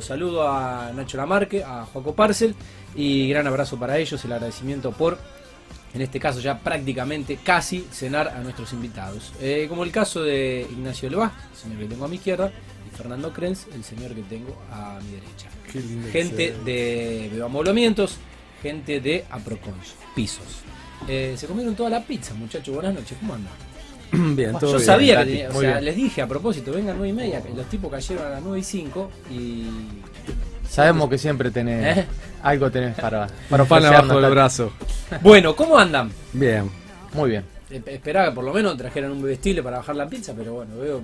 Saludo a Nacho Lamarque, a Joaco Parcel y gran abrazo para ellos, el agradecimiento por, en este caso ya prácticamente casi cenar a nuestros invitados. Eh, como el caso de Ignacio Levá, el señor que tengo a mi izquierda, y Fernando Krenz, el señor que tengo a mi derecha. Qué lindo Gente de Bebamoblamientos, gente de Aprocons, pisos. Eh, se comieron toda la pizza, muchachos. Buenas noches, ¿cómo andan? Bien, todo Yo bien. sabía que Tati, tenía- o muy sea, bien. les dije a propósito, vengan 9 y media, que los tipos cayeron a las 9 y 5 y. Sabemos que siempre tenés ¿Eh? algo tenés para, para Pan abajo del brazo. Bueno, ¿cómo andan? Bien. Muy bien. Eh, Esperaba que por lo menos trajeran un bebestible para bajar la pizza, pero bueno, veo.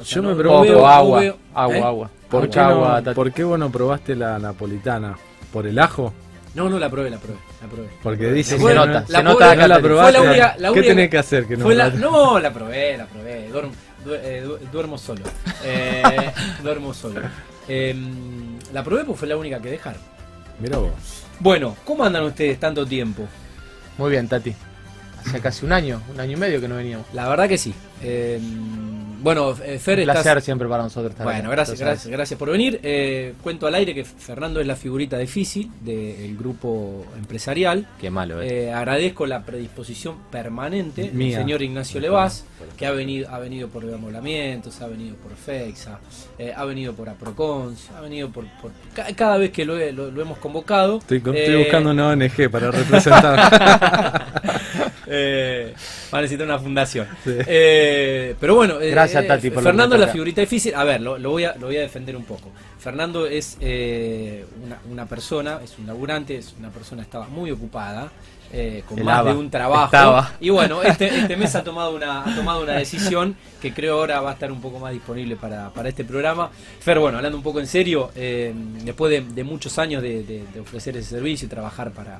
o sea, Yo me no- pregunto- no Poco veo- no agua, veo- agua, ¿Eh? agua. ¿Por qué, agua, no, Tati. ¿Por qué vos no probaste la napolitana? ¿Por el ajo? No, no la probé, la probé. La probé. Porque dice Se que no- nota, la se nota no la probaste. Fue la única- la ¿Qué tenés que hacer que no? Fue la- no, la probé, la probé. Duermo, du- eh, du- duermo solo. Eh, duermo solo. Em, la probé porque fue la única que dejaron. Mirá vos. Bueno, ¿cómo andan ustedes tanto tiempo? Muy bien, Tati. Hace casi un año, un año y medio que no veníamos. La verdad que sí. Bueno, eh, Fer, Un estás- placer siempre para nosotros estar Bueno, acá, gracias, gracias, gracias por venir. Eh, cuento al aire que Fernando es la figurita difícil del grupo empresarial. Qué malo, eh. Eh, agradezco la predisposición permanente del señor Ignacio Levás, que ha venido, ha venido por Amoblamientos, ha venido por FEXA, eh, ha venido por Aprocons, ha venido por, por- ca- cada vez que lo, he- lo- lo hemos convocado. Estoy, con- eh, estoy buscando una ONG para representar. eh, va a necesitar una fundación. Sí. Eh, pero bueno, eh, Gracias, eh, Tati, por Fernando es la figurita difícil. A ver, lo, lo voy, a, lo voy a defender un poco. Fernando es una, una persona, es un laburante, es una persona que estaba muy ocupada. con El más ABA. de un trabajo Estaba. y bueno este, este mes ha tomado una ha tomado una decisión que creo ahora va a estar un poco más disponible para, para este programa Fer bueno hablando un poco en serio después de, de muchos años de, de- de ofrecer ese servicio y trabajar para,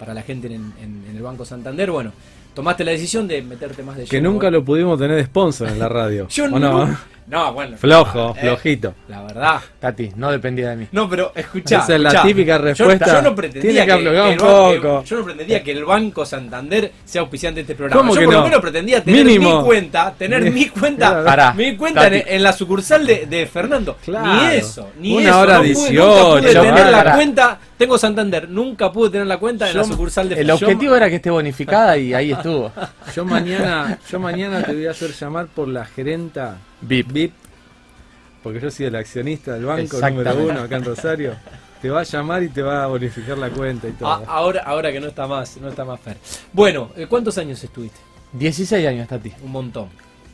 para la gente en, el Banco Santander. Bueno tomaste la decisión de meterte más de que nunca lo pudimos tener de sponsor en la radio. Yo ¿O no. no? No, bueno. Flojo, eh, flojito. La verdad. Tati, no dependía de mí. No, pero escuchá. Esa es la escuchá. típica Yo- respuesta. Yo, no pretendía Tiene que aflojar el un que- poco. yo no pretendía que el Banco Santander sea auspiciante de este programa. ¿Cómo yo que por lo no? menos pretendía tener Mínimo. mi cuenta, tener mi cuenta. Pará, mi cuenta en, en la sucursal de, de Fernando. Claro. Ni eso, ni Una eso. hora no pude- nunca 18, pude tener pará. la cuenta. Tengo Santander, nunca pude tener la cuenta en Yo- la sucursal de El Fernando. objetivo era que esté bonificada y ahí estuvo. Yo mañana, yo mañana te voy a hacer llamar por la gerenta VIP. VIP, porque yo soy el accionista del banco Exactamente. número uno acá en Rosario. Te va a llamar y te va a bonificar la cuenta y todo. Ah, ahora, ahora que no está más, no está más Fer. Bueno, eh, ¿cuántos años estuviste? 16 años, Tati. Un montón.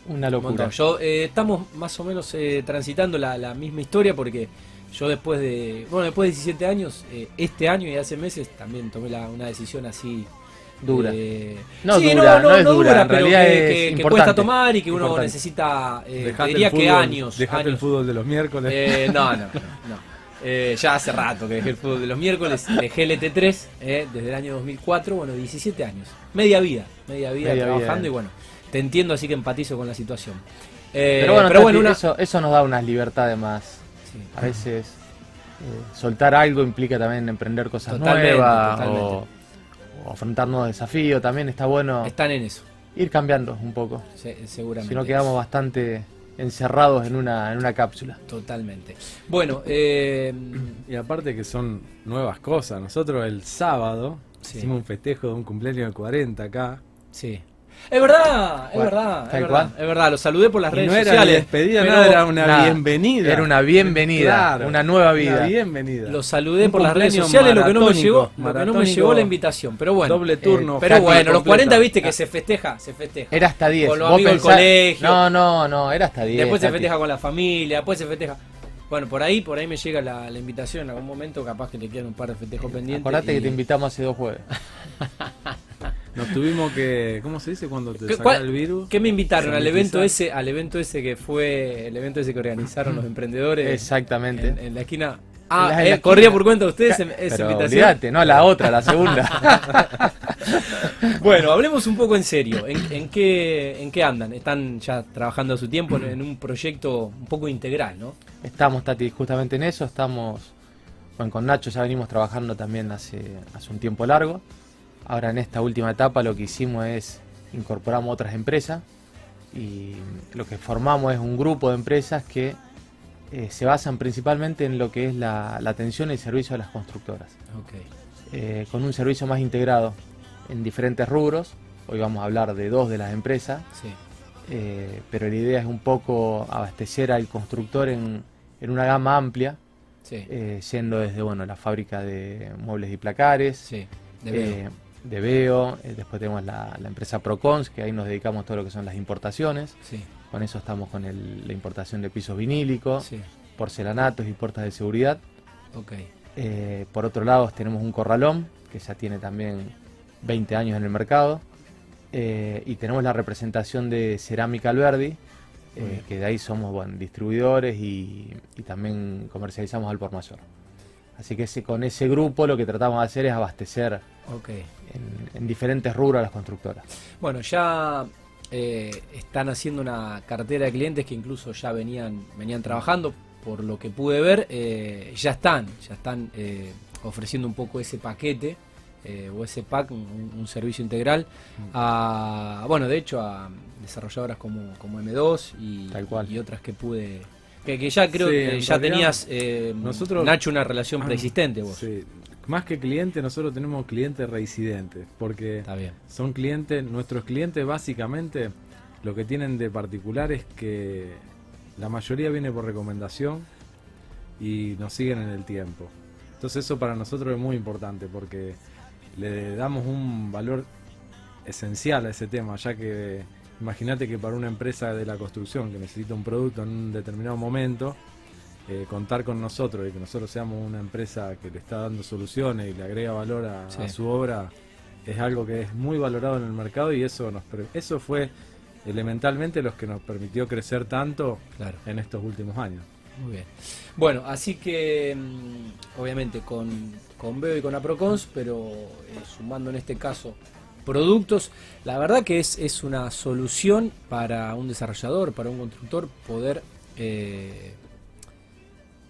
Una Un locura. montón. Yo, eh, estamos más o menos eh, transitando la, la misma historia porque yo después de, bueno, después de 17 años, eh, este año y hace meses también tomé la- una decisión así Dura. eh, No sí, dura, no es dura, en pero realidad que, es que- que importante. cuesta tomar y que uno Importante. necesita, eh, diría el que fútbol, años. Dejate el fútbol de los miércoles. Eh, no, no, no. no. Eh, ya hace rato que dejé el fútbol de los miércoles, dejé el ET3 eh, desde el año 2004, bueno, 17 años. Media vida, media vida Media trabajando y bueno, te entiendo así que empatizo con la situación. Eh, pero bueno, Tati, una- eso, eso nos da unas libertades más. Sí. A veces eh, soltar algo implica también emprender cosas Totalmente, nuevas totalmente. O, o afrontar nuevos desafíos. También está bueno Están en eso, ir cambiando un poco. se- seguramente. Si no quedamos bastante encerrados en una, en una cápsula. Totalmente. Bueno, eh, Y aparte que son nuevas cosas. Nosotros el sábado Sí. hicimos un festejo de un cumpleaños de 40 acá. sí. Es verdad, es verdad, es verdad, es verdad. Lo saludé por las redes no era sociales. despedida, pero nada, era una nada, bienvenida. era una bienvenida, una nueva vida. Una bienvenida. Lo saludé Un por las redes sociales, lo que no me llegó, lo que no me llegó la invitación. Pero bueno, Doble turno. eh, pero Katy bueno, los completa. 40 viste que se festeja, se festeja. Era hasta 10. Con los amigos del colegio. No, no, no, era hasta 10. Después se festeja con la familia, después se festeja. Bueno, por ahí, por ahí me llega la, la invitación en algún momento, capaz que le quedan un par de festejos pendientes. Acordate y- que te invitamos hace dos jueves. Nos tuvimos que. ¿Cómo se dice cuando te ¿Qué- saca el virus? ¿Qué me invitaron al evento ese, al evento ese que fue, el evento ese que organizaron los emprendedores Exactamente. en, en la esquina? Ah, la- eh, la corría esquina. por cuenta de ustedes esa Pero invitación. olvídate, no la otra, la segunda. Bueno, hablemos un poco en serio. ¿En, en qué, ¿En qué andan? Están ya trabajando a su tiempo en, en un proyecto un poco integral, ¿no? estamos, Tati, justamente en eso. Estamos. Bueno, con Nacho ya venimos trabajando también hace, hace un tiempo largo. Ahora en esta última etapa lo que hicimos es incorporamos otras empresas y lo que formamos es un grupo de empresas que eh, se basan principalmente en lo que es la, la atención y el servicio a las constructoras, Ok. eh, con un servicio más integrado en diferentes rubros. Hoy vamos a hablar de dos de las empresas, Sí. eh, pero la idea es un poco abastecer al constructor en, en una gama amplia, Sí. yendo desde bueno, la fábrica de muebles y placares, sí. De de Veo, eh, después tenemos la, la empresa Procons, que ahí nos dedicamos a todo lo que son las importaciones. sí. Con eso estamos con el- la importación de pisos vinílicos, Sí. porcelanatos y puertas de seguridad. Eh, por otro lado tenemos un corralón, que ya tiene también 20 años en el mercado. Eh, y tenemos la representación de Cerámica Alberdi, eh, que de ahí somos bueno, distribuidores y, y también comercializamos al por mayor. Así que ese- con ese grupo lo que tratamos de hacer es abastecer Ok. en, en diferentes rubros a las constructoras. Bueno, ya eh, están haciendo una cartera de clientes que incluso ya venían, venían trabajando, por lo que pude ver, eh, ya están, ya están eh, ofreciendo un poco ese paquete eh, o ese pack, un, un servicio integral, a, bueno, de hecho a desarrolladoras como, como M2 y, Tal cual. y otras que pude... Que, que ya creo Sí, que ya realidad, tenías, eh, nosotros- Nacho, una relación preexistente vos. Sí. Más que cliente, nosotros tenemos clientes reincidentes, porque Está bien. son clientes, nuestros clientes básicamente lo que tienen de particular es que la mayoría viene por recomendación y nos siguen en el tiempo. Entonces eso para nosotros es muy importante porque le damos un valor esencial a ese tema, ya que imagínate que para una empresa de la construcción que necesita un producto en un determinado momento, eh, contar con nosotros y que nosotros seamos una empresa que le está dando soluciones y le agrega valor a, Sí. a su obra es algo que es muy valorado en el mercado y eso nos eso fue elementalmente lo que nos permitió crecer tanto Claro. en estos últimos años. Muy bien. Bueno, así que mm, obviamente con, con Veo y con Aprocons, pero eh, sumando en este caso productos, la verdad que es, es una solución para un desarrollador, para un constructor poder eh,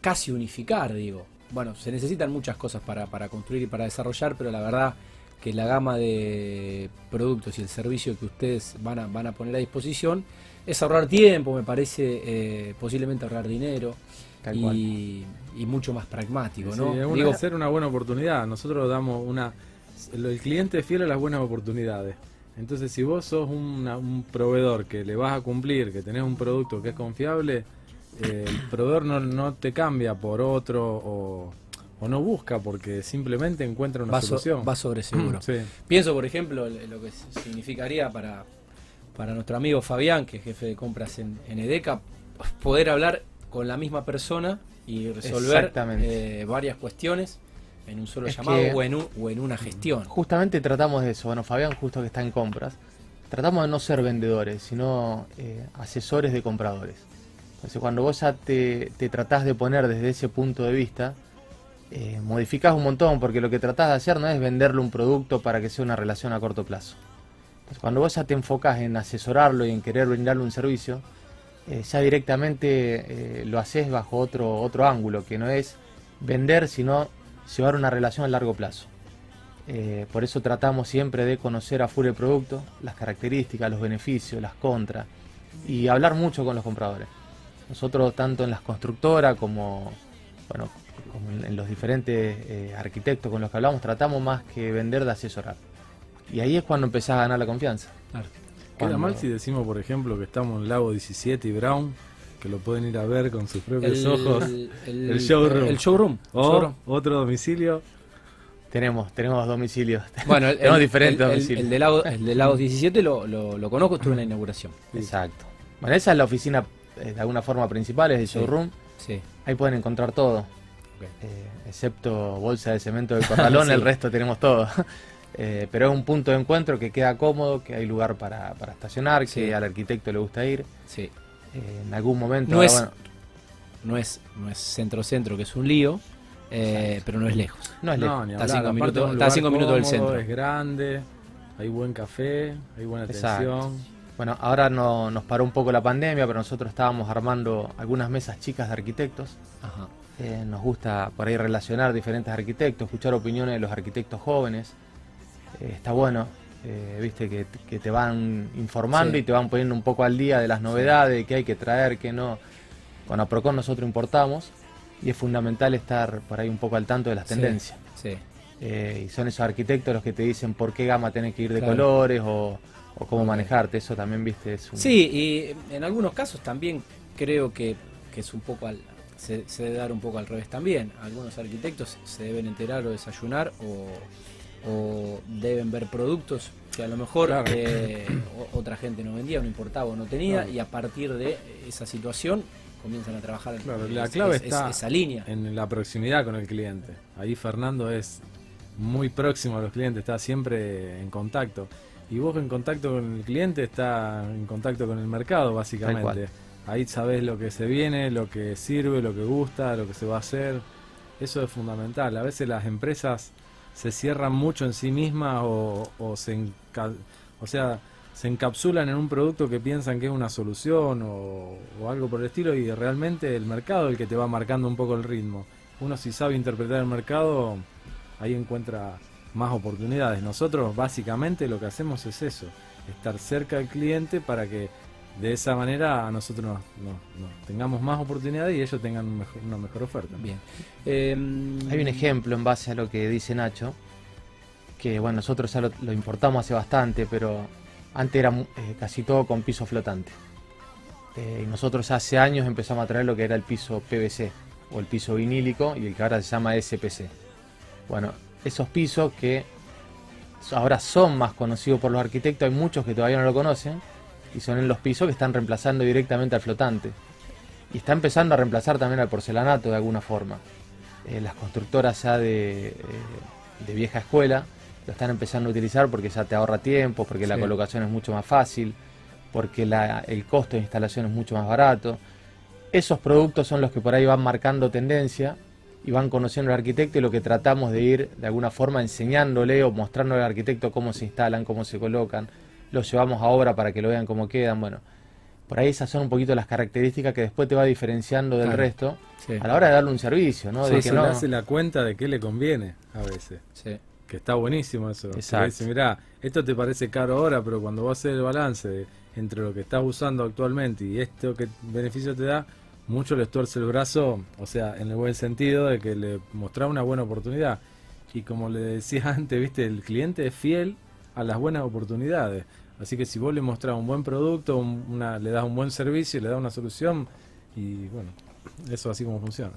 casi unificar, digo. Bueno, se necesitan muchas cosas para, para construir y para desarrollar, pero la verdad que la gama de productos y el servicio que ustedes van a, van a poner a disposición es ahorrar tiempo, me parece, eh, posiblemente ahorrar dinero y, y mucho más pragmático, Sí, ¿no? una- Digo, ser una buena oportunidad. Nosotros damos una. El el cliente es fiel a las buenas oportunidades. Entonces, si vos sos una- un proveedor que le vas a cumplir, que tenés un producto que es confiable, eh, el proveedor no, no te cambia por otro o, o no busca porque simplemente encuentra una va, so- solución. va sobre seguro. Sí. Pienso, por ejemplo, lo que significaría para, para nuestro amigo Fabián, que es jefe de compras en, en EDECA, poder hablar con la misma persona y resolver eh, varias cuestiones en un solo Es llamado que- o, en un- o en una gestión. Justamente tratamos de eso. Bueno, Fabián justo que está en compras. Tratamos de no ser vendedores, sino eh, asesores de compradores. Cuando vos ya te, te tratás de poner desde ese punto de vista, eh, modificás un montón, porque lo que tratás de hacer no es venderle un producto para que sea una relación a corto plazo. Entonces cuando vos ya te enfocás en asesorarlo y en querer brindarle un servicio, eh, ya directamente eh, lo haces bajo otro, otro ángulo, que no es vender, sino llevar una relación a largo plazo. Eh, por eso tratamos siempre de conocer a full el producto, las características, los beneficios, las contras y hablar mucho con los compradores. Nosotros tanto en las constructoras como, bueno, como en, los diferentes eh, arquitectos con los que hablamos tratamos más que vender de asesorar. Y ahí es cuando empezás a ganar la confianza. Claro. Queda Cuando- mal si decimos, por ejemplo, que estamos en Lago 17 y Brown, que lo pueden ir a ver con sus propios El, ojos. el- El showroom. El showroom. O showroom. otro domicilio. Tenemos, tenemos domicilios. Bueno, el, tenemos el- diferentes domicilios. el de Lagos, el de Lagos 17 lo, lo, lo conozco, estuve en la inauguración. Exacto. Bueno, esa es la oficina de alguna forma principal, es el showroom. Sí. Ahí pueden encontrar todo. Eh, excepto bolsa de cemento del corralón, Sí. el resto tenemos todo. Eh, pero es un punto de encuentro que queda cómodo, que hay lugar para, para estacionar, que Sí. al arquitecto le gusta ir. Sí. Eh, en algún momento. No ahora, es- bueno, No es, no es centro-centro, que es un lío, eh, pero no es lejos. no es lejos. Está a cinco minutos- está cinco minutos del cómodo, centro. Es grande, hay buen café, hay buena Exacto. Bueno, ahora no, nos paró un poco la pandemia, pero nosotros estábamos armando algunas mesas chicas de arquitectos. Ajá. Eh, nos gusta por ahí relacionar diferentes arquitectos, escuchar opiniones de los arquitectos jóvenes. Eh, está bueno, eh, viste, que, que te van informando Sí. y te van poniendo un poco al día de las novedades, qué hay que traer, qué no. Con Aprocon nosotros importamos y es fundamental estar por ahí un poco al tanto de las Sí, tendencias. Sí. Y son esos arquitectos los que te dicen por qué gama tenés que ir de Claro. colores o, o cómo manejarte. Eso también, viste, es un... Sí, y en algunos casos también creo que, que es un poco al, se, se debe dar un poco al revés también. Algunos arquitectos se deben enterar o desayunar o, o deben ver productos que a lo mejor Claro. eh, otra gente no vendía, no importaba o no tenía Claro. y a partir de esa situación comienzan a trabajar Claro, la es- clave es- es- está esa línea. en la proximidad con el cliente. Ahí Fernando es muy próximo a los clientes, está siempre en contacto. Y vos en contacto con el cliente está en contacto con el mercado, básicamente. Ahí sabés lo que se viene, lo que sirve, lo que gusta, lo que se va a hacer. Eso es fundamental. A veces las empresas se cierran mucho en sí mismas o, o se enca- o sea, se encapsulan en un producto que piensan que es una solución o, o algo por el estilo y realmente el mercado es el que te va marcando un poco el ritmo. Uno si sabe interpretar el mercado, ahí encuentra más oportunidades. Nosotros básicamente lo que hacemos es eso, estar cerca del cliente para que de esa manera a nosotros nos, nos- nos tengamos más oportunidades y ellos tengan un mejor- una mejor oferta. Bien. Eh, Hay un ejemplo en base a lo que dice Nacho, que bueno, nosotros ya lo, lo importamos hace bastante, pero antes era eh, casi todo con piso flotante. Eh, y nosotros hace años empezamos a traer lo que era el piso PVC o el piso vinílico y el que ahora se llama SPC. Bueno, esos pisos que ahora son más conocidos por los arquitectos, hay muchos que todavía no lo conocen y son en los pisos que están reemplazando directamente al flotante. Y está empezando a reemplazar también al porcelanato de alguna forma. Eh, las constructoras ya de, eh, de vieja escuela lo están empezando a utilizar porque ya te ahorra tiempo, porque la colocación es mucho más fácil, porque la- el costo de instalación es mucho más barato. Esos productos son los que por ahí van marcando tendencia y van conociendo al arquitecto y lo que tratamos de ir de alguna forma enseñándole o mostrándole al arquitecto cómo se instalan, cómo se colocan, los llevamos a obra para que lo vean cómo quedan. Bueno, por ahí esas son un poquito las características que después te va diferenciando del Claro. resto sí, a la hora de darle un servicio, ¿no? De se que le no hace la cuenta de qué le conviene a veces. sí. Que está buenísimo eso. Exacto. dice, mirá, esto te parece caro ahora, pero cuando vas a hacer el balance de- entre lo que estás usando actualmente y esto que beneficio te da, mucho les tuerce el brazo, o sea, en el buen sentido de que le mostrás una buena oportunidad. Y como le decía antes, viste, el cliente es fiel a las buenas oportunidades. Así que si vos le mostrás un buen producto, un- una, le das un buen servicio, le das una solución, y bueno, eso así como funciona.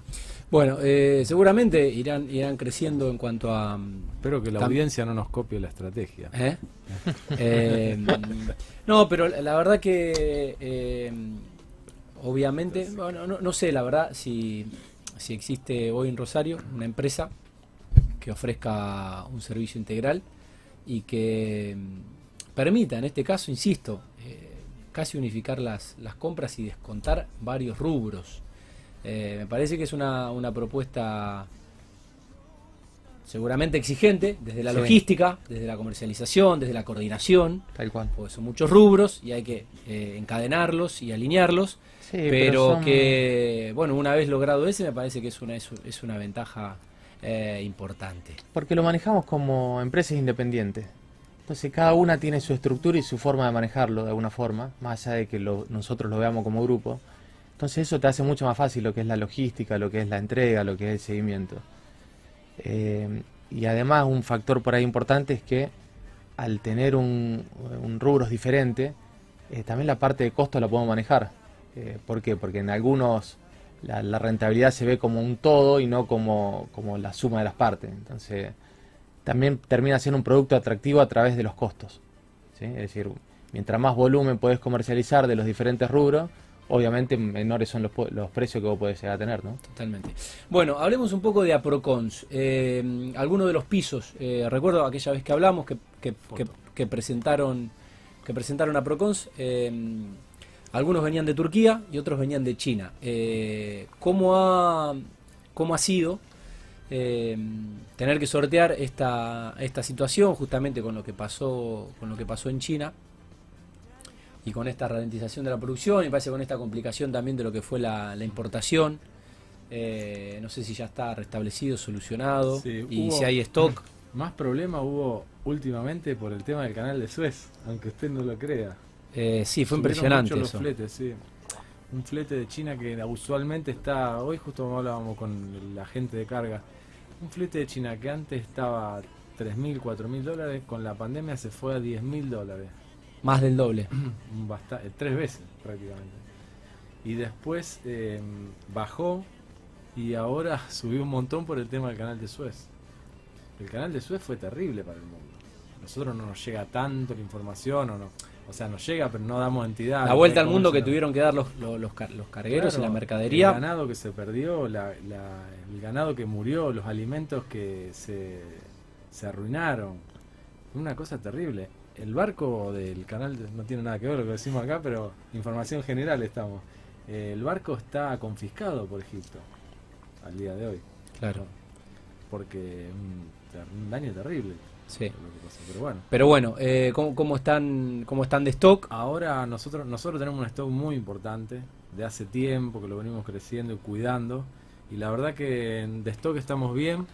Bueno, eh, seguramente irán, irán creciendo en cuanto a... mm, Espero que la audiencia no nos copie la estrategia. ¿Eh? Eh, no, pero la verdad que obviamente, bueno, no, no sé la verdad si, si existe hoy en Rosario una empresa que ofrezca un servicio integral y que mm, permita, en este caso, insisto, eh, casi unificar las, las compras y descontar varios rubros. Eh, me parece que es una, una propuesta seguramente exigente desde la Sí. logística, desde la comercialización, desde la coordinación, tal cual. porque son muchos rubros y hay que eh, encadenarlos y alinearlos, Sí, pero, son- que, bueno, una vez logrado ese, me parece que es una, es, es una ventaja eh, importante. Porque lo manejamos como empresas independientes. Entonces cada una tiene su estructura y su forma de manejarlo de alguna forma, más allá de que lo- nosotros lo veamos como grupo. Entonces eso te hace mucho más fácil lo que es la logística, lo que es la entrega, lo que es el seguimiento. Eh, y además un factor por ahí importante es que al tener un, un rubros diferente, eh, también la parte de costo la podemos manejar. Eh, ¿Por qué? Porque en algunos la, rentabilidad se ve como un todo y no como, como la suma de las partes. Entonces, también termina siendo un producto atractivo a través de los costos. Es decir, mientras más volumen puedes comercializar de los diferentes rubros, obviamente menores son los, los precios que vos podés llegar a tener. ¿no? Totalmente. Bueno, hablemos un poco de Aprocons. Eh, algunos de los pisos. eh, recuerdo aquella vez que hablamos que, que, que- que presentaron que presentaron Aprocons. eh, algunos venían de Turquía y otros venían de China. ¿cómo, ha, ¿Cómo ha sido tener que sortear esta, esta situación justamente con lo que pasó con lo que pasó en China? Y con esta ralentización de la producción y parece con esta complicación también de lo que fue la, la importación. Eh, no sé si ya está restablecido, solucionado Sí, y si hay stock. Más problema hubo últimamente por el tema del canal de Suez, aunque usted no lo crea. Eh, sí, fue Subieron impresionante mucho los eso. fletes, sí. un flete de China que usualmente está, hoy justo hablábamos con la gente de carga, un flete de China que antes estaba 3.000, 4.000 dólares, con la pandemia se fue a 10.000 dólares. Más del doble. Eh, tres veces prácticamente. Y después eh, bajó y ahora subió un montón por el tema del canal de Suez. El canal de Suez fue terrible para el mundo. Nosotros no nos llega tanto la información o no. O sea, nos llega, pero no damos entidad. La vuelta al mundo que tuvieron que dar los, los, cargueros y la mercadería. El ganado que se perdió, el ganado que murió, los alimentos que se, se arruinaron. Una cosa terrible. El barco del canal, no tiene nada que ver lo que decimos acá, pero información general estamos. El barco está confiscado por Egipto al día de hoy. Claro. Porque un, daño terrible. Sí. Pero bueno. Pero bueno, eh, ¿cómo, están, ¿cómo están de stock? Ahora nosotros, nosotros tenemos un stock muy importante de hace tiempo que lo venimos creciendo y cuidando. Y la verdad que de stock estamos bien.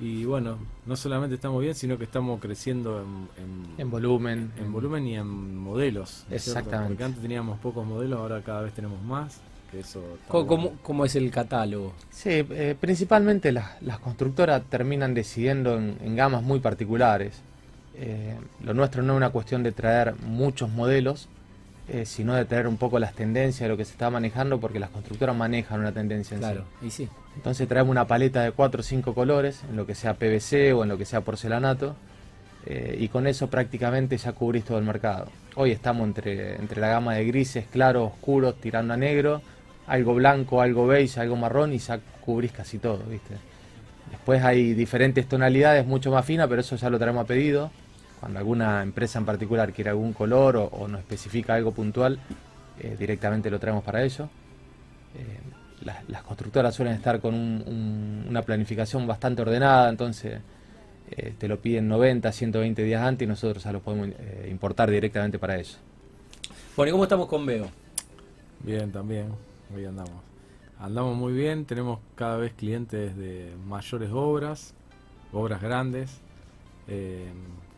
Y bueno, no solamente estamos bien, sino que estamos creciendo en, en, volumen. En, volumen y en modelos. Exactamente. Porque antes teníamos pocos modelos, ahora cada vez tenemos más. ¿Cómo, es el catálogo? Sí, eh, principalmente las, constructoras terminan decidiendo en, gamas muy particulares. Eh, lo nuestro no es una cuestión de traer muchos modelos, eh, sino de traer un poco las tendencias de lo que se está manejando, porque las constructoras manejan una tendencia en claro, y sí. Entonces traemos una paleta de 4 o 5 colores, en lo que sea PVC o en lo que sea porcelanato, y con eso prácticamente ya cubrís todo el mercado. Hoy estamos entre, entre la gama de grises, claros, oscuros, tirando a negro, algo blanco, algo beige, algo marrón y ya cubrís casi todo, ¿viste? Después hay diferentes tonalidades mucho más finas, pero eso ya lo traemos a pedido. Cuando alguna empresa en particular quiere algún color o, nos especifica algo puntual, eh, directamente lo traemos para ello. Eh, las, constructoras suelen estar con una planificación bastante ordenada, entonces eh, te lo piden 90, 120 días antes y nosotros ya lo podemos importar directamente para ellos. Bueno, ¿y cómo estamos con Veo? Bien, también hoy andamos. Andamos muy bien, tenemos cada vez clientes de mayores obras, obras grandes, eh,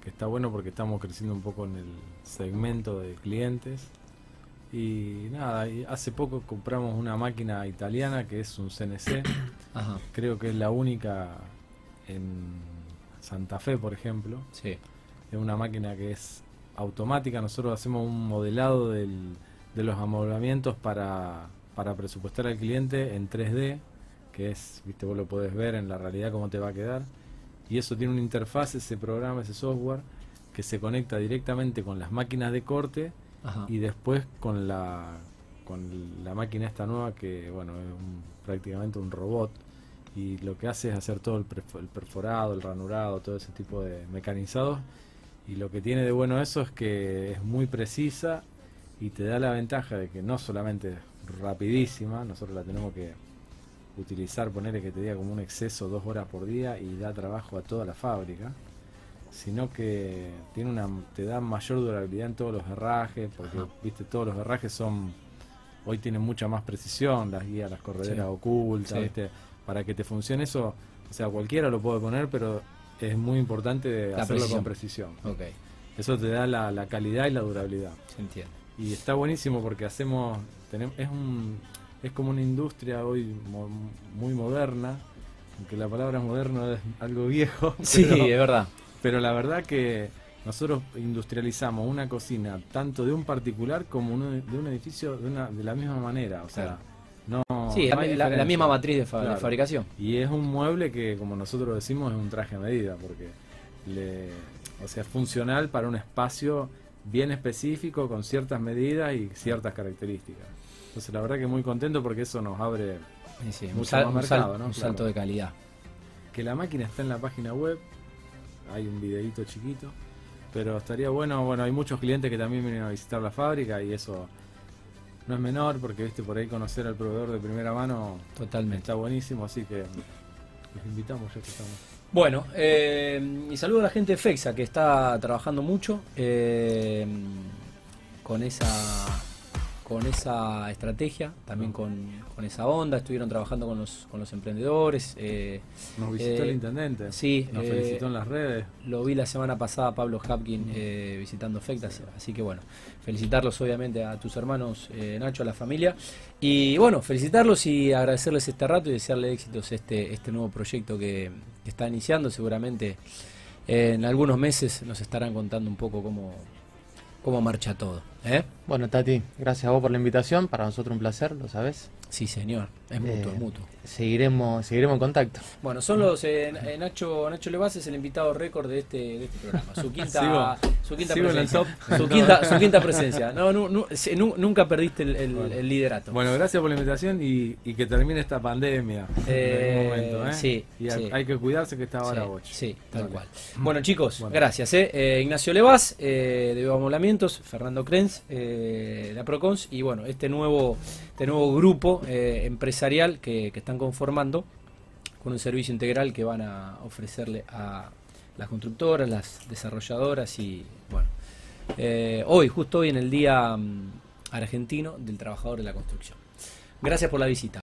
que está bueno porque estamos creciendo un poco en el segmento de clientes. Y nada, hace poco compramos una máquina italiana que es un CNC, creo que es la única en Santa Fe, por ejemplo. Sí. Es una máquina que es automática, nosotros hacemos un modelado de los amoblamientos para para presupuestar al cliente en 3D, que es, viste, vos lo podés ver en la realidad cómo te va a quedar. Y eso tiene una interfaz, ese programa, ese software, que se conecta directamente con las máquinas de corte y después con la, con la máquina esta nueva que, bueno, es prácticamente un robot. Y lo que hace es hacer todo el, perforado, el ranurado, todo ese tipo de mecanizados. Y lo que tiene de bueno eso es que es muy precisa y te da la ventaja de que no solamente rapidísima, nosotros la tenemos que utilizar, ponerle que te diga como un exceso dos horas por día y da trabajo a toda la fábrica, sino que tiene una, te da mayor durabilidad en todos los herrajes, porque viste todos los herrajes son, hoy tienen mucha más precisión, las guías, las correderas ocultas, para que te funcione eso, o sea, cualquiera lo puede poner, pero es muy importante hacerlo con precisión. Okay. Eso te da la, la calidad y la durabilidad. Se entiende. Y está buenísimo porque hacemos es, un, es como una industria hoy muy moderna, aunque la palabra moderno es algo viejo. Sí, es verdad. Pero la verdad que nosotros industrializamos una cocina tanto de un particular como uno de, un edificio de, una, de la misma manera. O sea, no. Sí, la, misma matriz de, fabricación. Y es un mueble que, como nosotros decimos, es un traje a medida, porque le, o sea, es funcional para un espacio bien específico, con ciertas medidas y ciertas características. Entonces la verdad que muy contento porque eso nos abre mucho más mercado, ¿no? un salto de calidad. Que la máquina está en la página web, hay un videito chiquito, pero estaría bueno, bueno, hay muchos clientes que también vienen a visitar la fábrica y eso no es menor porque viste por ahí conocer al proveedor de primera mano totalmente está buenísimo, así que los invitamos ya que estamos. Bueno, eh, y saludo a la gente de FEXA que está trabajando mucho eh, con esa con esa estrategia, también con, con, esa onda, estuvieron trabajando con los, con los emprendedores. Eh, nos visitó el intendente, sí, nos felicitó en las redes. Lo vi la semana pasada Pablo Hapkin visitando Fectas, así que bueno, felicitarlos obviamente a tus hermanos Nacho, a la familia, y bueno, felicitarlos y agradecerles este rato y desearle éxitos este, este nuevo proyecto que, que está iniciando, seguramente en algunos meses nos estarán contando un poco cómo, cómo marcha todo. ¿Eh? Bueno, Tati, gracias a vos por la invitación. Para nosotros un placer, lo sabes. Sí, señor. Es mutuo, es eh, mutuo. Seguiremos, seguiremos en contacto. Bueno, son los eh, Nacho Nacho Levas es el invitado récord de este, de este programa. Su quinta, su quinta presencia. Su quinta, su quinta presencia. No, nunca perdiste el, liderato. Bueno, gracias por la invitación y, que termine esta pandemia. Eh, momento, ¿eh? Sí, y hay que cuidarse que está ahora sí, Sí, tal cual. Bueno, chicos, gracias. Eh. Ignacio Levas de Viva Molamientos, Fernando Krenz de Aprocons y bueno, este nuevo, este nuevo grupo empresarial que que están conformando con un servicio integral que van a ofrecerle a las constructoras, las desarrolladoras y bueno, eh, hoy, justo hoy en el Día mm, Argentino del Trabajador de la Construcción. Gracias por la visita.